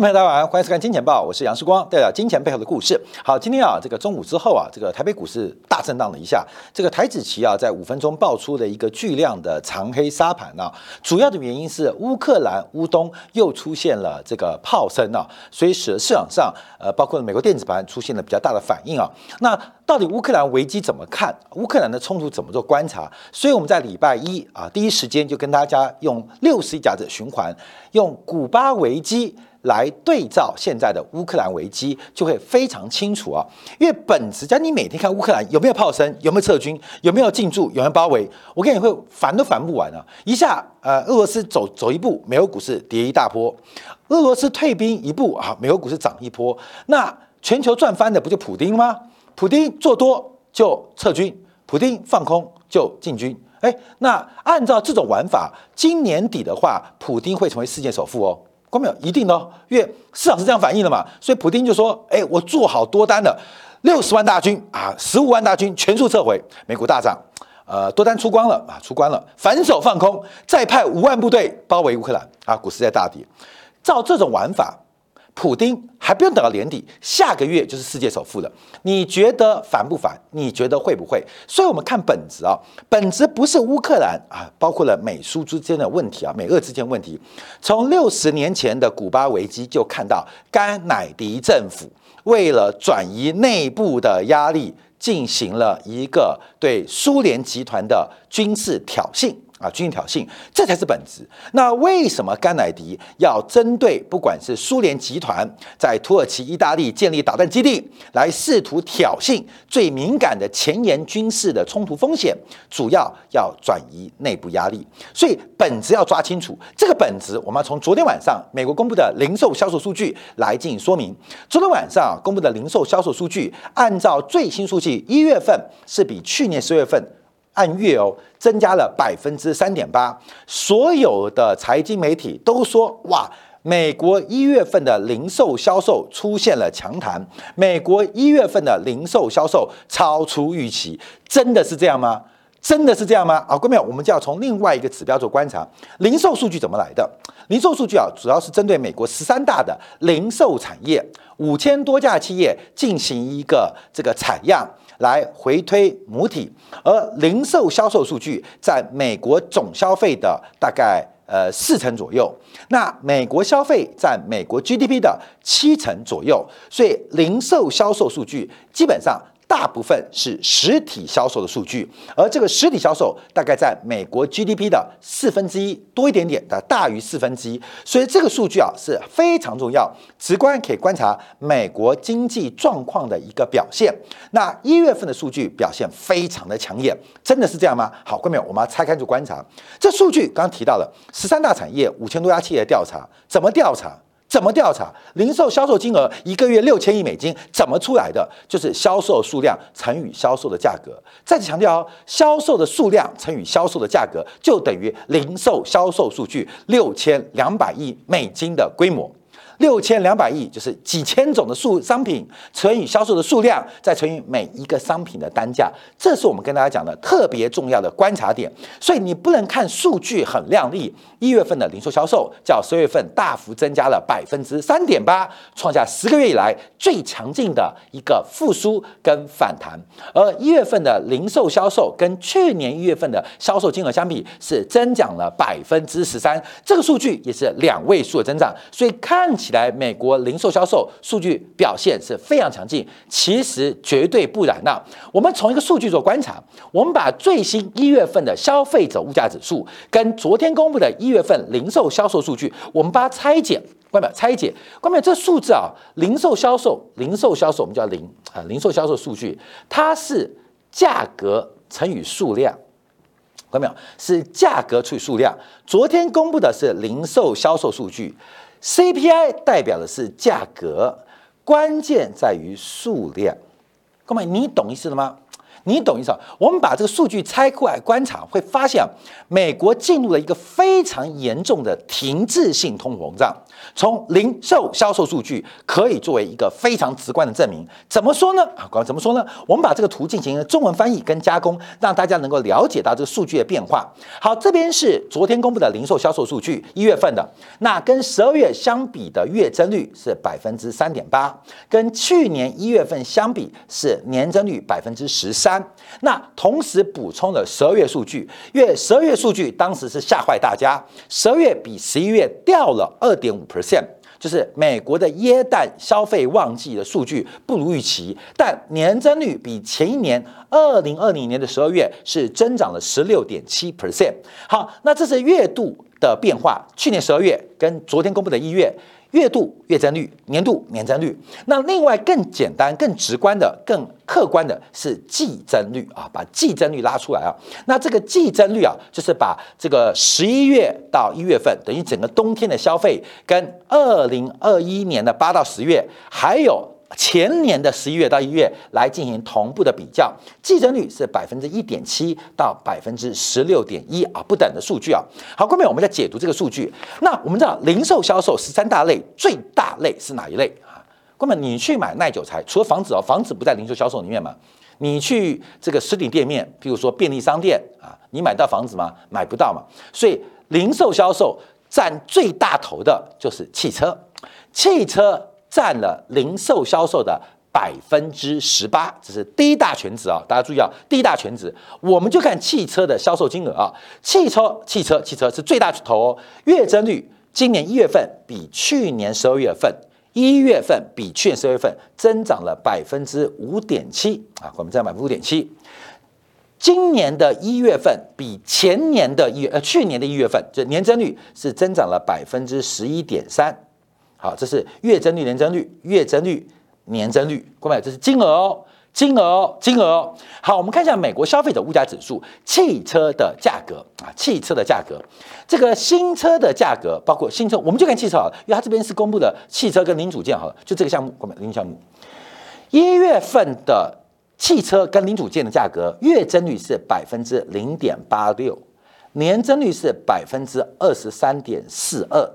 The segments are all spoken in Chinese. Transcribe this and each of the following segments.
朋友大家晚上欢迎收看《金钱报》，我是杨世光，带来金钱背后的故事。好，今天啊，这个中午之后啊，这个台北股市大震荡了一下，这个台子期啊，在五分钟爆出了一个巨量的长黑沙盘啊，主要的原因是乌克兰乌东又出现了这个炮声啊，所以使得市场上呃，包括美国电子盘出现了比较大的反应啊。那到底乌克兰危机怎么看？乌克兰的冲突怎么做观察？所以我们在礼拜一啊，第一时间就跟大家用六十一甲子循环，用古巴危机来对照现在的乌克兰危机，就会非常清楚啊。因为本质，假如你每天看乌克兰有没有炮声，有没有撤军，有没有进驻，有没有包围，我跟你会烦都烦不完啊！一下呃，俄罗斯走走一步，美国股市跌一大波；俄罗斯退兵一步啊，美国股市涨一波。那全球赚翻的不就普丁吗？普丁做多就撤军，普丁放空就进军。哎，那按照这种玩法，今年底的话，普丁会成为世界首富哦。关没有？一定的哦，因为市场是这样反应的嘛。所以普丁就说：“哎，我做好多单了，六十万大军啊，十五万大军全数撤回，美股大涨，呃，多单出光了啊，出光了，反手放空，再派五万部队包围乌克兰啊，股市在大跌。照这种玩法。”普丁还不用等到年底，下个月就是世界首富了。你觉得烦不烦？你觉得会不会？所以，我们看本质啊，本质不是乌克兰啊，包括了美苏之间的问题啊，美俄之间问题。从六十年前的古巴危机就看到，甘乃迪政府为了转移内部的压力，进行了一个对苏联集团的军事挑衅。啊，军事挑衅，这才是本质。那为什么甘乃迪要针对不管是苏联集团在土耳其、意大利建立导弹基地，来试图挑衅最敏感的前沿军事的冲突风险？主要要转移内部压力。所以本质要抓清楚。这个本质，我们要从昨天晚上美国公布的零售销售数据来进行说明。昨天晚上公布的零售销售数据，按照最新数据，一月份是比去年十月份。按月哦，增加了百分之三点八。所有的财经媒体都说，哇，美国一月份的零售销售出现了强弹，美国一月份的零售销售超出预期，真的是这样吗？真的是这样吗？啊，各位，我们就要从另外一个指标做观察，零售数据怎么来的？零售数据啊，主要是针对美国十三大的零售产业，五千多家企业进行一个这个采样。来回推母体，而零售销售数据在美国总消费的大概呃四成左右，那美国消费占美国 GDP 的七成左右，所以零售销售数据基本上。大部分是实体销售的数据，而这个实体销售大概在美国 GDP 的四分之一多一点点的，大于四分之一，所以这个数据啊是非常重要，直观可以观察美国经济状况的一个表现。那一月份的数据表现非常的抢眼，真的是这样吗？好，各位，我们要拆开去观察这数据。刚刚提到了十三大产业五千多家企业调查，怎么调查？怎么调查零售销售金额一个月六千亿美金怎么出来的？就是销售数量乘以销售的价格。再次强调哦，销售的数量乘以销售的价格就等于零售销售数据六千两百亿美金的规模。六千两百亿就是几千种的数商品乘以销售的数量，再乘以每一个商品的单价，这是我们跟大家讲的特别重要的观察点。所以你不能看数据很靓丽，一月份的零售销售较十月份大幅增加了百分之三点八，创下十个月以来最强劲的一个复苏跟反弹。而一月份的零售销售跟去年一月份的销售金额相比是增长了百分之十三，这个数据也是两位数的增长。所以看起。起来，美国零售销售数据表现是非常强劲，其实绝对不然呐。我们从一个数据做观察，我们把最新一月份的消费者物价指数跟昨天公布的一月份零售销售数据，我们把它拆解，关表拆解，关表这数字啊，零售销售，零售销售我们叫零啊，零售销售数据，它是价格乘以数量，看到没有？是价格除以数量。昨天公布的是零售销售数据。CPI 代表的是价格，关键在于数量。各位，你懂意思了吗？你懂意思？我们把这个数据拆开来观察，会发现美国进入了一个非常严重的停滞性通货膨胀。从零售销售数据可以作为一个非常直观的证明。怎么说呢？啊，怎么说呢？我们把这个图进行中文翻译跟加工，让大家能够了解到这个数据的变化。好，这边是昨天公布的零售销售数据，一月份的，那跟十二月相比的月增率是百分之三点八，跟去年一月份相比是年增率百分之十三。那同时补充了十二月数据，因为十二月数据当时是吓坏大家，十二月比十一月掉了二点五 percent，就是美国的耶诞消费旺季的数据不如预期，但年增率比前一年二零二零年的十二月是增长了十六点七 percent。好，那这是月度的变化，去年十二月跟昨天公布的一月。月度月增率，年度年增率。那另外更简单、更直观的、更客观的是季增率啊，把季增率拉出来啊。那这个季增率啊，就是把这个十一月到一月份，等于整个冬天的消费，跟二零二一年的八到十月，还有。前年的十一月到一月来进行同步的比较，季增率是百分之一点七到百分之十六点一啊，不等的数据啊。好，后面我们再解读这个数据。那我们知道零售销售十三大类，最大类是哪一类啊？哥们，你去买耐久材，除了房子哦，房子不在零售销售里面嘛？你去这个实体店面，譬如说便利商店啊，你买到房子吗？买不到嘛。所以零售销售占最大头的就是汽车，汽车。占了零售销售的百分之十八，这是第一大全值啊！大家注意啊，第一大全值，我们就看汽车的销售金额啊。汽车、汽车、汽车是最大头哦。月增率今年一月份比去年十二月份，一月份比去年十二月份增长了百分之五点七啊，我们再百分之五点七。今年的一月份比前年的一月呃去年的一月份，就年增率是增长了百分之十一点三。好，这是月增率、年增率、月增率、年增率，各位，这是金额哦，金额哦，金额哦。好，我们看一下美国消费者物价指数，汽车的价格啊，汽车的价格，这个新车的价格，包括新车，我们就看汽车好了，因为它这边是公布的汽车跟零组件好了，就这个项目，各位，零项目，一月份的汽车跟零组件的价格，月增率是百分之零点八六，年增率是百分之二十三点四二，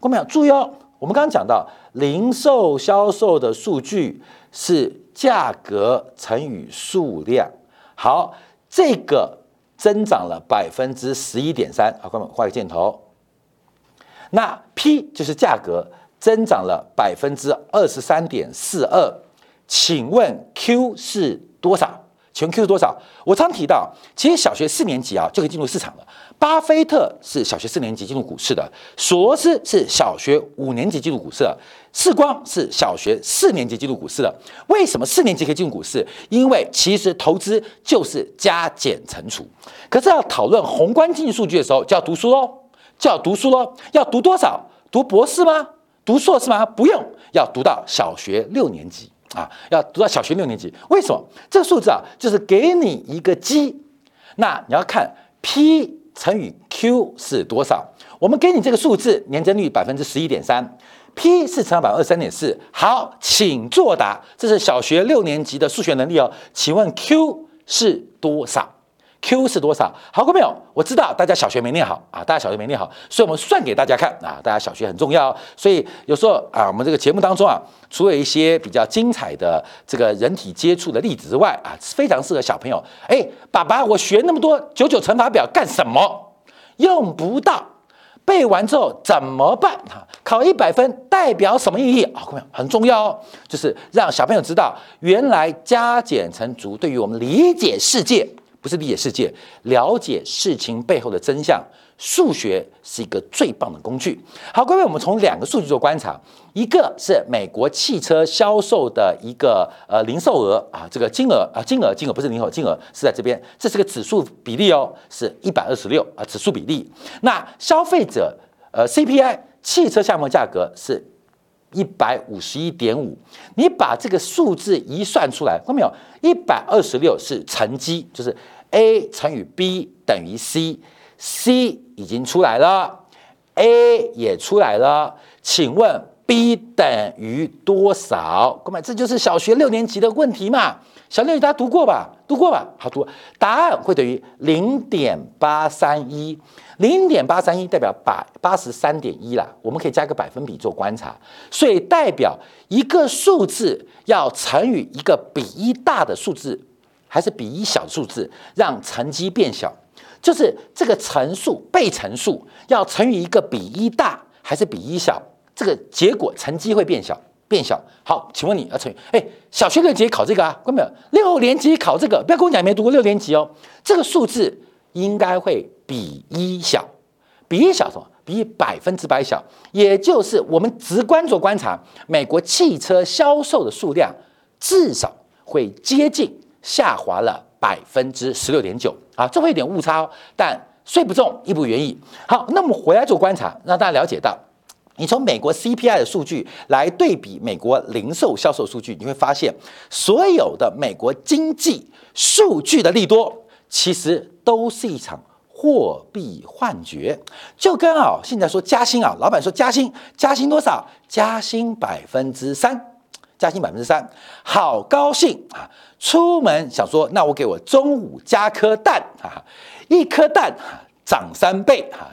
各位注意哦。我们刚刚讲到，零售销售的数据是价格乘以数量。好，这个增长了百分之十一点三。好，朋友们画个箭头。那 P 就是价格增长了百分之二十三点四二。请问 Q 是多少？全 Q 是多少？我常提到，其实小学四年级啊就可以进入市场了。巴菲特是小学四年级进入股市的，索罗斯是小学五年级进入股市的，世光是小学四年级进入股市的。为什么四年级可以进入股市？因为其实投资就是加减乘除。可是要讨论宏观经济数据的时候，就要读书喽，就要读书喽。要读多少？读博士吗？读硕士吗？不用，要读到小学六年级。啊，要读到小学六年级，为什么？这个数字啊，就是给你一个基，那你要看 P 乘以 Q 是多少。我们给你这个数字，年增率百分之十一点三，P 是乘百分之二三点四。好，请作答。这是小学六年级的数学能力哦。请问 Q 是多少？Q 是多少？好过没有？我知道大家小学没念好啊，大家小学没念好，所以我们算给大家看啊。大家小学很重要，所以有时候啊，我们这个节目当中啊，除了一些比较精彩的这个人体接触的例子之外啊，非常适合小朋友。哎，爸爸，我学那么多九九乘法表干什么？用不到，背完之后怎么办？哈，考一百分代表什么意义？啊，各位很重要哦，就是让小朋友知道，原来加减乘除对于我们理解世界。不是理解世界，了解事情背后的真相。数学是一个最棒的工具。好，各位，我们从两个数据做观察，一个是美国汽车销售的一个呃零售额啊，这个金额啊，金额金额不是零售金额是在这边，这是个指数比例哦，是一百二十六啊，指数比例。那消费者呃 CPI 汽车项目价格是。一百五十一点五，你把这个数字一算出来，看到没有？一百二十六是乘积，就是 A 乘以 B 等于 C，C 已经出来了，A 也出来了，请问 B 等于多少？各位，这就是小学六年级的问题嘛？小六大家读过吧？读过吧？好读，答案会等于零点八三一，零点八三一代表百八十三点一啦。我们可以加个百分比做观察，所以代表一个数字要乘以一个比一大的数字，还是比一小数字，让乘积变小，就是这个乘数被乘数要乘以一个比一大还是比一小，这个结果乘积会变小。变小，好，请问你要乘以，哎，小学六年级考这个啊？关没有？六年级考这个，不要跟我讲没读过六年级哦。这个数字应该会比一小，比一小什么？比百分之百小，也就是我们直观做观察，美国汽车销售的数量至少会接近下滑了百分之十六点九啊，这会有点误差哦，但虽不中，亦不远矣。好，那我们回来做观察，让大家了解到。你从美国 CPI 的数据来对比美国零售销售数据，你会发现所有的美国经济数据的利多，其实都是一场货币幻觉。就跟啊，现在说加薪啊，老板说加薪，加薪多少？加薪百分之三，加薪百分之三，好高兴啊！出门想说，那我给我中午加颗蛋啊，一颗蛋。涨三倍啊！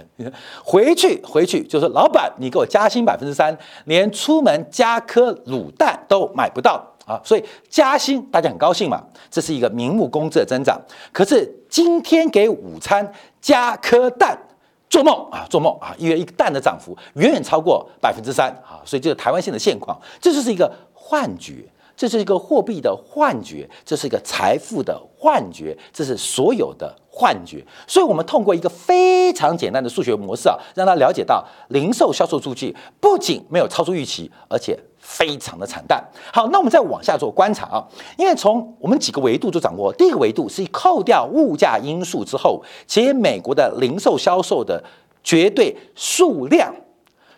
回去回去就说老板，你给我加薪百分之三，连出门加颗卤蛋都买不到啊！所以加薪大家很高兴嘛，这是一个名目工资的增长。可是今天给午餐加颗蛋，做梦啊，做梦啊！因为一个蛋的涨幅远远超过百分之三啊，所以这是台湾现在的现况，这就是一个幻觉。这是一个货币的幻觉，这是一个财富的幻觉，这是所有的幻觉。所以，我们通过一个非常简单的数学模式啊，让他了解到零售销售数据不仅没有超出预期，而且非常的惨淡。好，那我们再往下做观察啊，因为从我们几个维度就掌握，第一个维度是扣掉物价因素之后，其实美国的零售销售的绝对数量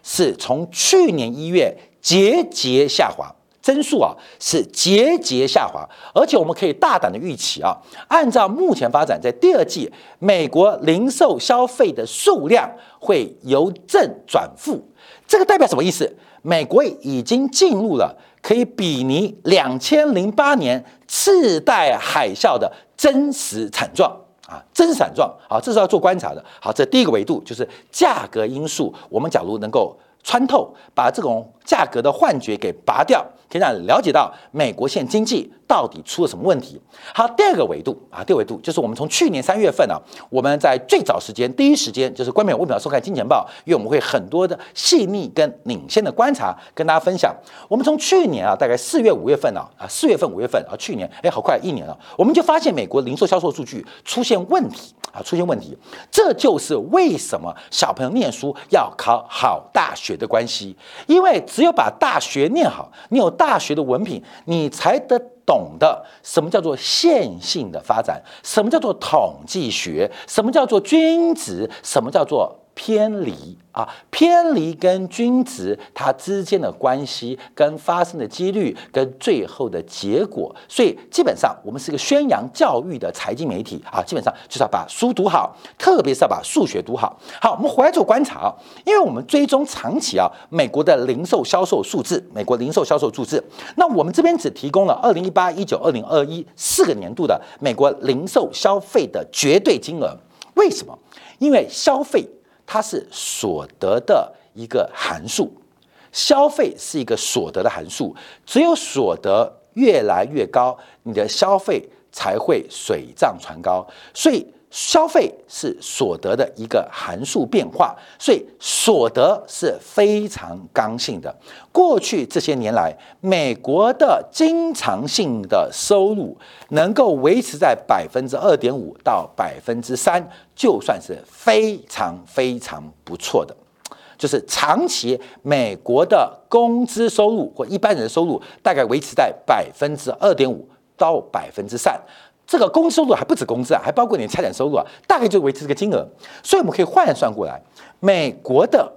是从去年一月节节下滑。增速啊是节节下滑，而且我们可以大胆的预期啊，按照目前发展，在第二季美国零售消费的数量会由正转负，这个代表什么意思？美国已经进入了可以比拟两千零八年次贷海啸的真实惨状啊，真实惨状啊，这是要做观察的。好，这第一个维度就是价格因素，我们假如能够穿透，把这种价格的幻觉给拔掉。可以让了解到美国现经济到底出了什么问题。好，第二个维度啊，第二维度就是我们从去年三月份啊，我们在最早时间第一时间就是关美为什么要收看《金钱报》，因为我们会很多的细腻跟领先的观察跟大家分享。我们从去年啊，大概四月五月份啊，啊四月份五月份啊，去年哎，好快一年了，我们就发现美国零售销售数据出现问题啊，出现问题。这就是为什么小朋友念书要考好大学的关系，因为只有把大学念好，你有。大学的文凭，你才得懂得什么叫做线性的发展，什么叫做统计学，什么叫做均值，什么叫做。偏离啊，偏离跟均值它之间的关系，跟发生的几率，跟最后的结果，所以基本上我们是一个宣扬教育的财经媒体啊，基本上就是要把书读好，特别是要把数学读好。好，我们回来做观察啊，因为我们追踪长期啊，美国的零售销售数字，美国零售销售数字，那我们这边只提供了二零一八、一九、二零二一四个年度的美国零售消费的绝对金额，为什么？因为消费。它是所得的一个函数，消费是一个所得的函数，只有所得越来越高，你的消费才会水涨船高，所以。消费是所得的一个函数变化，所以所得是非常刚性的。过去这些年来，美国的经常性的收入能够维持在百分之二点五到百分之三，就算是非常非常不错的。就是长期美国的工资收入或一般人的收入大概维持在百分之二点五到百分之三。这个工资收入还不止工资啊，还包括你的财产收入啊，大概就维持这个金额。所以我们可以换算过来，美国的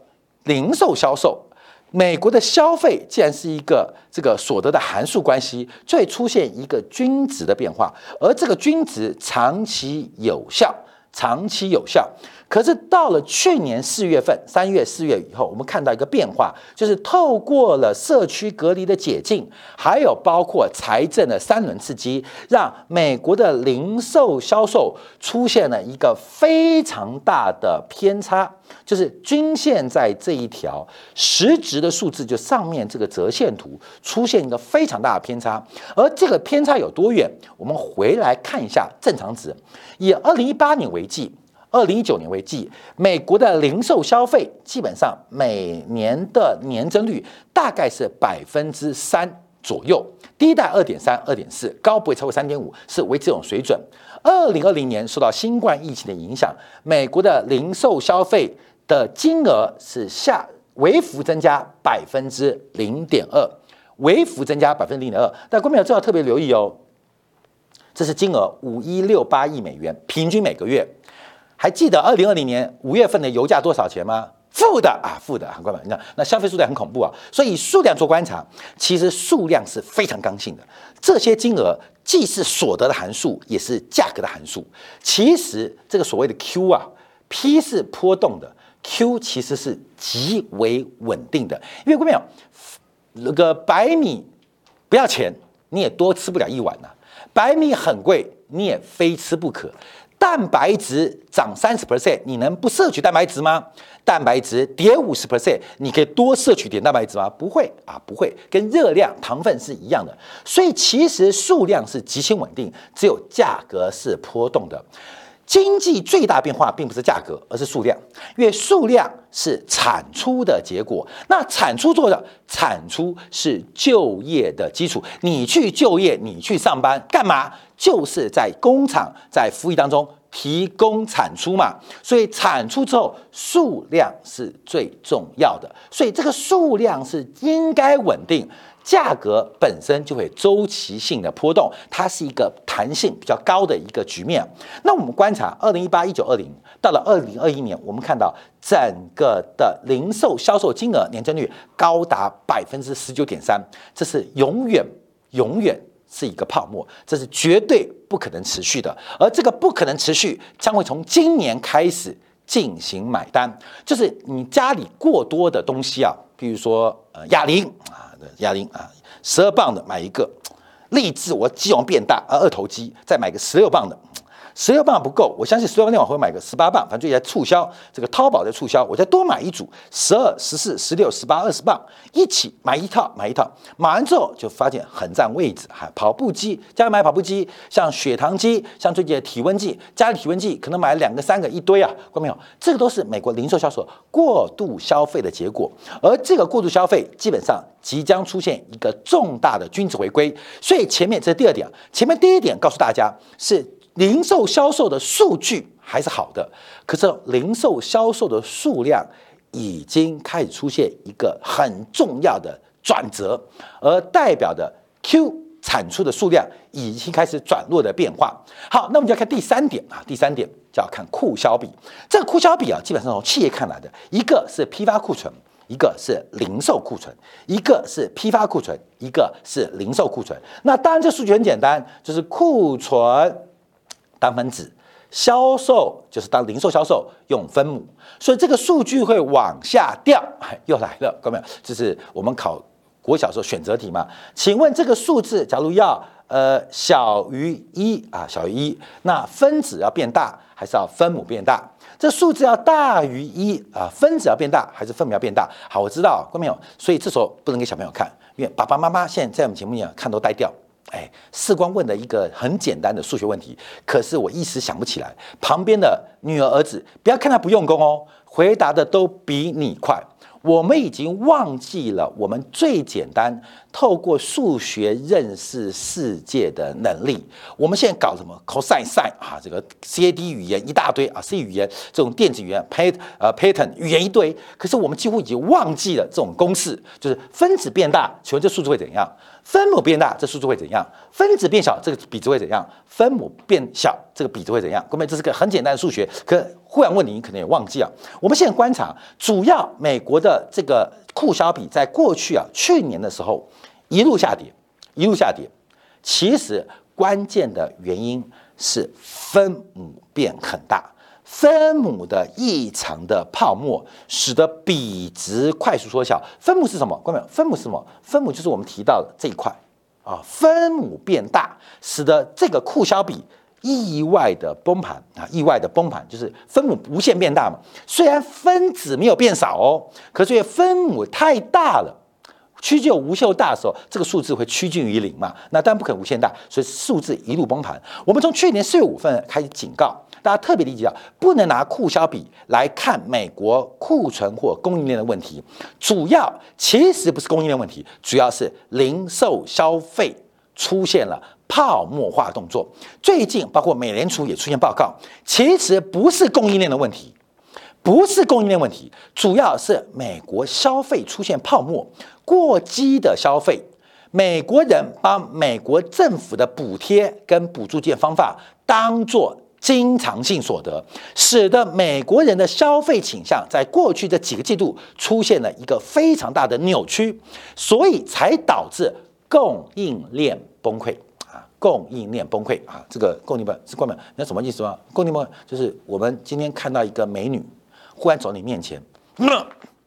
零售销售，美国的消费既然是一个这个所得的函数关系，就会出现一个均值的变化，而这个均值长期有效，长期有效。可是到了去年四月份，三月、四月以后，我们看到一个变化，就是透过了社区隔离的解禁，还有包括财政的三轮刺激，让美国的零售销售出现了一个非常大的偏差，就是均线在这一条实值的数字，就上面这个折线图出现一个非常大的偏差，而这个偏差有多远？我们回来看一下正常值，以二零一八年为计。二零一九年为计，美国的零售消费基本上每年的年增率大概是百分之三左右，低在二点三、二点四，高不会超过三点五，是维持这种水准。二零二零年受到新冠疫情的影响，美国的零售消费的金额是下微幅增加百分之零点二，微幅增加百分之零点二。但观众朋友要特别留意哦，这是金额五一六八亿美元，平均每个月。还记得二零二零年五月份的油价多少钱吗？负的啊，负的，很快吧？你看，那消费数量很恐怖啊。所以数量做观察，其实数量是非常刚性的。这些金额既是所得的函数，也是价格的函数。其实这个所谓的 Q 啊，P 是波动的，Q 其实是极为稳定的。因为各位没有，那个白米不要钱，你也多吃不了一碗呐。白米很贵，你也非吃不可。蛋白质涨三十 percent，你能不摄取蛋白质吗？蛋白质跌五十 percent，你可以多摄取点蛋白质吗？不会啊，不会，跟热量、糖分是一样的。所以其实数量是极其稳定，只有价格是波动的。经济最大变化并不是价格，而是数量，因为数量是产出的结果。那产出做的产出是就业的基础。你去就业，你去上班干嘛？就是在工厂、在服役当中提供产出嘛。所以产出之后，数量是最重要的。所以这个数量是应该稳定。价格本身就会周期性的波动，它是一个弹性比较高的一个局面。那我们观察二零一八、一九、二零，到了二零二一年，我们看到整个的零售销售金额年增率高达百分之十九点三，这是永远、永远是一个泡沫，这是绝对不可能持续的。而这个不可能持续，将会从今年开始进行买单，就是你家里过多的东西啊，比如说呃哑铃啊。哑铃啊，十二磅的买一个，立志我肌肉变大啊，二头肌再买个十六磅的。十六磅不够，我相信十六磅电网会买个十八磅，反正最近在促销，这个淘宝在促销，我再多买一组十二、十四、十六、十八、二十磅一起买一套，买一套，买完之后就发现很占位置哈。跑步机家里买跑步机，像血糖机，像最近的体温计，家里体温计可能买两个、三个一堆啊，看到没有？这个都是美国零售销售过度消费的结果，而这个过度消费基本上即将出现一个重大的均值回归。所以前面这是第二点，前面第一点告诉大家是。零售销售的数据还是好的，可是零售销售的数量已经开始出现一个很重要的转折，而代表的 Q 产出的数量已经开始转弱的变化。好，那我们就要看第三点啊，第三点就要看库销比。这个库销比啊，基本上从企业看来的，一个是批发库存，一个是零售库存，一个是批发库存，一个是零售库存。那当然，这数据很简单，就是库存。当分子销售就是当零售销售用分母，所以这个数据会往下掉。又来了，各位，这是我们考国小时候选择题嘛？请问这个数字，假如要呃小于一啊，小于一，那分子要变大还是要分母变大？这数字要大于一啊，分子要变大还是分母要变大？好，我知道，各位朋友，所以这时候不能给小朋友看，因为爸爸妈妈现在在我们节目里看都呆掉。哎，世光问的一个很简单的数学问题，可是我一时想不起来。旁边的女儿儿子，不要看他不用功哦，回答的都比你快。我们已经忘记了我们最简单透过数学认识世界的能力。我们现在搞什么 cosine sin 啊，这个 CAD 语言一大堆啊，C 语言这种电子语言 pat 呃 pattern 语言一堆。可是我们几乎已经忘记了这种公式，就是分子变大，请问这数字会怎样？分母变大，这数字会怎样？分子变小，这个比值会怎样？分母变小，这个比值会怎样？各位，这是个很简单的数学，可忽然问你，你可能也忘记了。我们现在观察，主要美国的这个库销比，在过去啊，去年的时候一路下跌，一路下跌。其实关键的原因是分母变很大。分母的异常的泡沫，使得比值快速缩小。分母是什么？关没有？分母是什么？分母就是我们提到的这一块啊，分母变大，使得这个库肖比意外的崩盘啊，意外的崩盘，就是分母无限变大嘛。虽然分子没有变少哦，可是因为分母太大了。趋近无限大的时候，这个数字会趋近于零嘛？那当然不可能无限大，所以数字一路崩盘。我们从去年四月五份开始警告大家，特别理解啊，不能拿库销比来看美国库存或供应链的问题。主要其实不是供应链问题，主要是零售消费出现了泡沫化动作。最近包括美联储也出现报告，其实不是供应链的问题。不是供应链问题，主要是美国消费出现泡沫，过激的消费。美国人把美国政府的补贴跟补助金方法当做经常性所得，使得美国人的消费倾向在过去这几个季度出现了一个非常大的扭曲，所以才导致供应链崩溃啊！供应链崩溃啊！这个供应链是关门，那什么意思吗？供应链就是我们今天看到一个美女。忽然走你面前，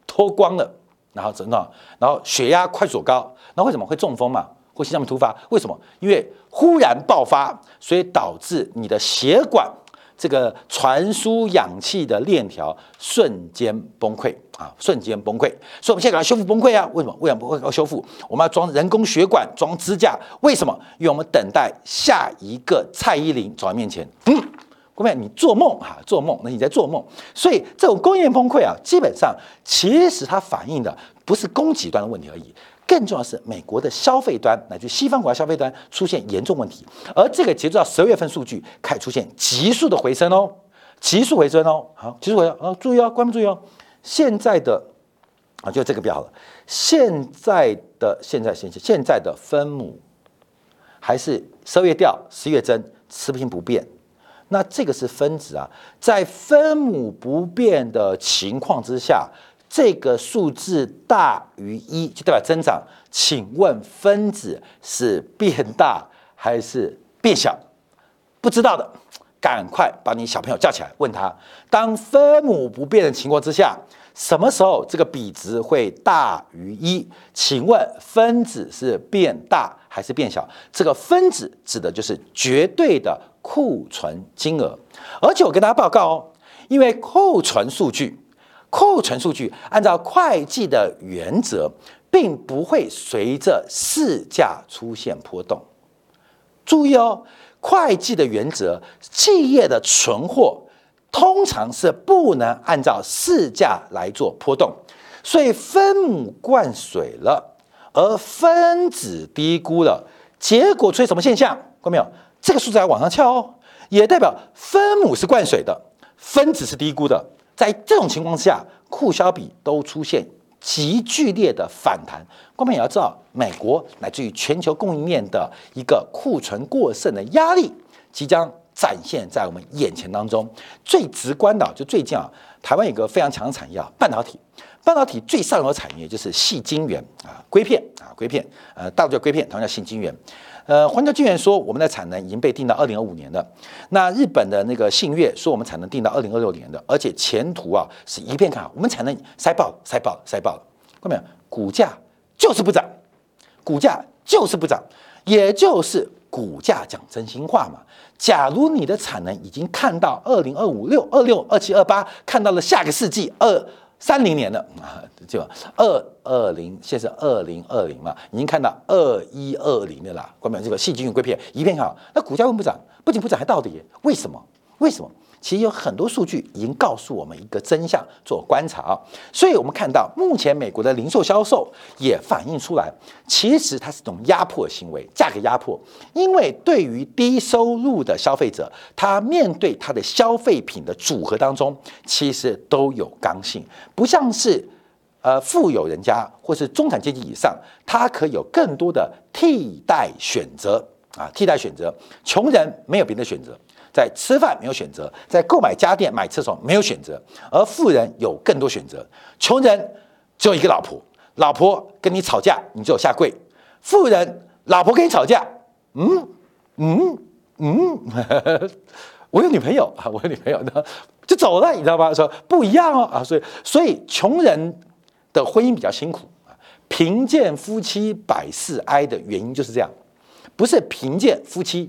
脱光了，然后怎么？然后血压快速高，那为什么会中风嘛？或心脏病突发？为什么？因为忽然爆发，所以导致你的血管这个传输氧气的链条瞬间崩溃啊！瞬间崩溃。所以我们现在给它修复崩溃啊？为什么？为什么不会要修复？我们要装人工血管，装支架。为什么？因为我们等待下一个蔡依林走在面前。嗯。各位，你做梦哈，做梦，那你在做梦。所以这种供应链崩溃啊，基本上其实它反映的不是供给端的问题而已，更重要是美国的消费端乃至西方国家消费端出现严重问题。而这个截止到十二月份数据开始出现急速的回升哦，急速回升哦，好，急速回升啊，注意哦，关注注意哦。现在的啊，就这个表了，现在的现在现现在的分母还是十二月调，十月增，持平不变。那这个是分子啊，在分母不变的情况之下，这个数字大于一就代表增长。请问分子是变大还是变小？不知道的，赶快把你小朋友叫起来，问他：当分母不变的情况之下，什么时候这个比值会大于一？请问分子是变大还是变小？这个分子指的就是绝对的。库存金额，而且我跟大家报告哦，因为库存数据，库存数据按照会计的原则，并不会随着市价出现波动。注意哦，会计的原则，企业的存货通常是不能按照市价来做波动，所以分母灌水了，而分子低估了，结果出现什么现象？看到没有？这个数字还往上翘哦，也代表分母是灌水的，分子是低估的。在这种情况之下，库销比都出现极剧烈的反弹。观众也要知道，美国乃至于全球供应链的一个库存过剩的压力，即将展现在我们眼前当中。最直观的，就最近啊，台湾有个非常强的产业啊，半导体。半导体最上游产业就是细晶圆啊，硅片啊，硅片，呃，大陆叫硅片，同样叫细晶圆。呃，环球晶圆说我们的产能已经被定到二零二五年了。那日本的那个信越说我们产能定到二零二六年的，而且前途啊是一片看好。我们产能塞爆了，塞爆了，塞爆了。看到没有？股价就是不涨，股价就是不涨，也就是股价讲真心话嘛。假如你的产能已经看到二零二五六二六二七二八，看到了下个世纪二。三零年的啊，就二二零，现在是二零二零嘛，已经看到二一二零的啦。关门这个细菌硅片一片好，那股价为不涨？不仅不涨，还到底，为什么？为什么？其实有很多数据已经告诉我们一个真相，做观察啊。所以我们看到，目前美国的零售销售也反映出来，其实它是一种压迫行为，价格压迫。因为对于低收入的消费者，他面对他的消费品的组合当中，其实都有刚性，不像是呃富有人家或是中产阶级以上，他可以有更多的替代选择啊，替代选择，穷人没有别的选择。在吃饭没有选择，在购买家电、买厕所没有选择，而富人有更多选择。穷人只有一个老婆，老婆跟你吵架，你就下跪；富人老婆跟你吵架，嗯嗯嗯，我有女朋友啊，我有女朋友，呢，就走了，你知道吧？说不一样哦啊，所以所以穷人的婚姻比较辛苦啊，贫贱夫妻百事哀的原因就是这样，不是贫贱夫妻，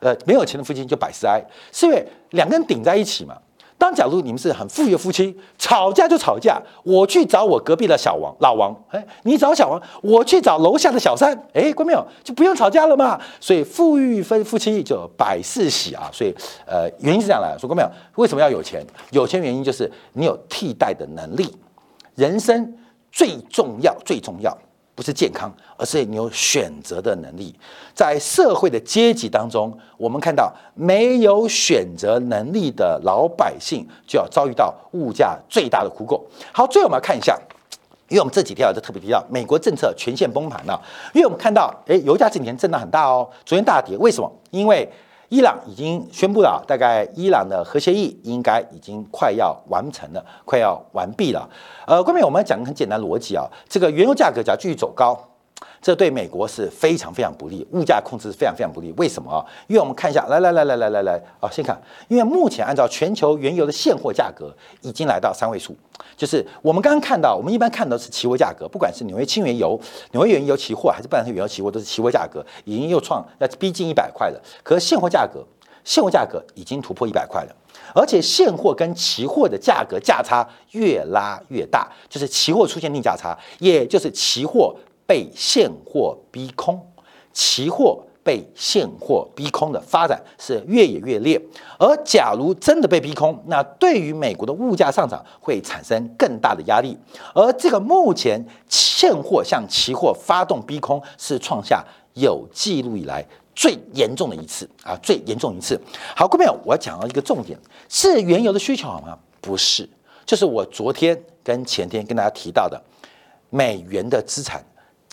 呃，没有钱的夫妻就百事哀，是因为两个人顶在一起嘛。当假如你们是很富裕的夫妻，吵架就吵架，我去找我隔壁的小王老王，哎，你找小王，我去找楼下的小三，哎，关没有就不用吵架了嘛。所以富裕分夫妻就百事喜啊。所以呃，原因是这样来说，关没有？为什么要有钱？有钱原因就是你有替代的能力，人生最重要最重要。不是健康，而是你有选择的能力。在社会的阶级当中，我们看到没有选择能力的老百姓，就要遭遇到物价最大的苦果。好，最后我们要看一下，因为我们这几天啊，就特别提到美国政策全线崩盘了。因为我们看到，哎，油价这几天震荡很大哦，昨天大跌，为什么？因为伊朗已经宣布了，大概伊朗的核协议应该已经快要完成了，快要完毕了。呃，关面我们讲个很简单逻辑啊，这个原油价格只要继续走高。这对美国是非常非常不利，物价控制是非常非常不利。为什么啊？因为我们看一下，来来来来来来来啊，先看，因为目前按照全球原油的现货价格已经来到三位数，就是我们刚刚看到，我们一般看到是期货价格，不管是纽约轻原油、纽约原油期货还是布兰特原油期货，都是期货价格已经又创要逼近一百块了。可是现货价格，现货价格已经突破一百块了，而且现货跟期货的价格价差越拉越大，就是期货出现逆价差，也就是期货。被现货逼空，期货被现货逼空的发展是越演越烈。而假如真的被逼空，那对于美国的物价上涨会产生更大的压力。而这个目前现货向期货发动逼空，是创下有记录以来最严重的一次啊，最严重一次。好，各位朋友，我要讲到一个重点，是原油的需求好吗？不是，就是我昨天跟前天跟大家提到的美元的资产。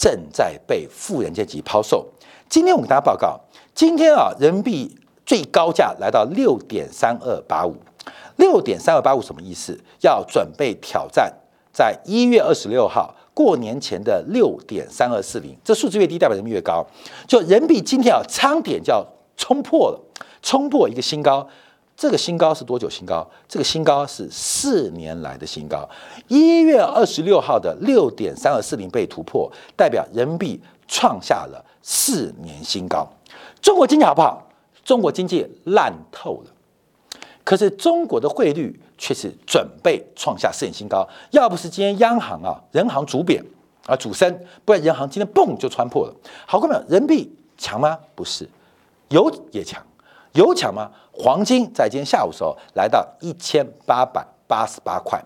正在被富人阶级抛售。今天我给大家报告，今天啊，人民币最高价来到六点三二八五，六点三二八五什么意思？要准备挑战在一月二十六号过年前的六点三二四零。这数字越低，代表人民币越高。就人民币今天啊，仓点就要冲破了，冲破一个新高。这个新高是多久新高？这个新高是四年来的新高。一月二十六号的六点三二四零被突破，代表人民币创下了四年新高。中国经济好不好？中国经济烂透了。可是中国的汇率却是准备创下四年新高。要不是今天央行啊，人行主贬啊主升，不然人行今天蹦就穿破了。好，各位，人民币强吗？不是，油也强。有抢吗？黄金在今天下午时候来到一千八百八十八块，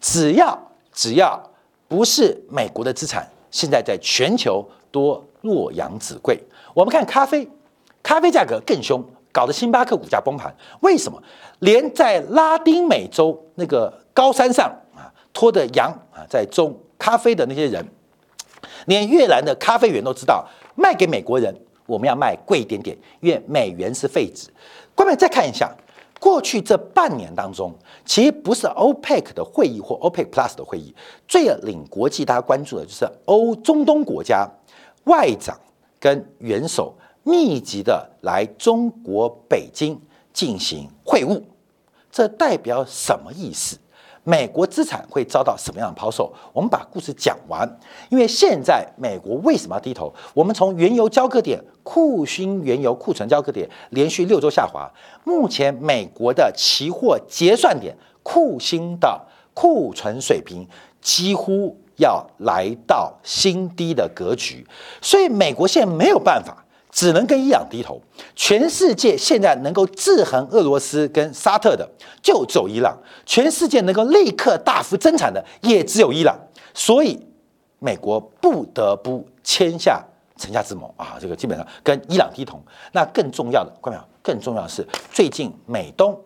只要只要不是美国的资产，现在在全球多洛阳纸贵。我们看咖啡，咖啡价格更凶，搞得星巴克股价崩盘。为什么？连在拉丁美洲那个高山上啊，拖着羊啊，在种咖啡的那些人，连越南的咖啡园都知道卖给美国人。我们要卖贵一点点，因为美元是废纸。各位再看一下，过去这半年当中，其实不是 OPEC 的会议或 OPEC Plus 的会议，最领国际大家关注的就是欧中东国家外长跟元首密集的来中国北京进行会晤，这代表什么意思？美国资产会遭到什么样的抛售？我们把故事讲完。因为现在美国为什么要低头？我们从原油交割点库欣原油库存交割点连续六周下滑，目前美国的期货结算点库欣的库存水平几乎要来到新低的格局，所以美国现在没有办法。只能跟伊朗低头。全世界现在能够制衡俄罗斯跟沙特的，就只有伊朗。全世界能够立刻大幅增产的，也只有伊朗。所以，美国不得不签下城下之盟啊！这个基本上跟伊朗低头。那更重要的，看到没有？更重要的是，最近美东。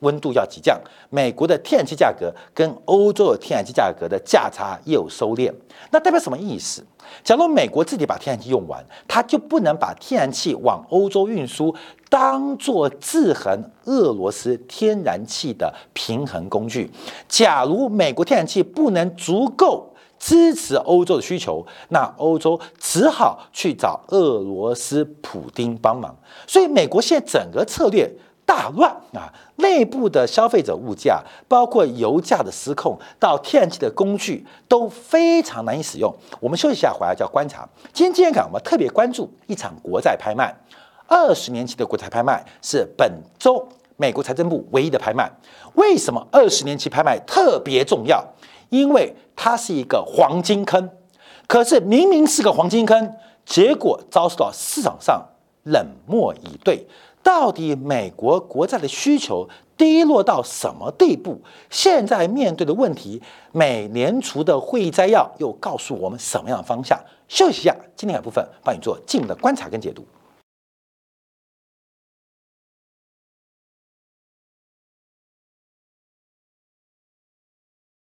温度要急降，美国的天然气价格跟欧洲的天然气价格的价差又收敛，那代表什么意思？假如美国自己把天然气用完，它就不能把天然气往欧洲运输，当做制衡俄罗斯天然气的平衡工具。假如美国天然气不能足够支持欧洲的需求，那欧洲只好去找俄罗斯普丁帮忙。所以，美国现在整个策略。大乱啊！内部的消费者物价，包括油价的失控，到天然气的工具都非常难以使用。我们休息一下，回来叫观察。今天今天看，我们特别关注一场国债拍卖，二十年期的国债拍卖是本周美国财政部唯一的拍卖。为什么二十年期拍卖特别重要？因为它是一个黄金坑。可是明明是个黄金坑，结果遭受到市场上冷漠以对。到底美国国债的需求低落到什么地步？现在面对的问题，美联储的会议摘要又告诉我们什么样的方向？休息一下，今天的部分帮你做进一步的观察跟解读。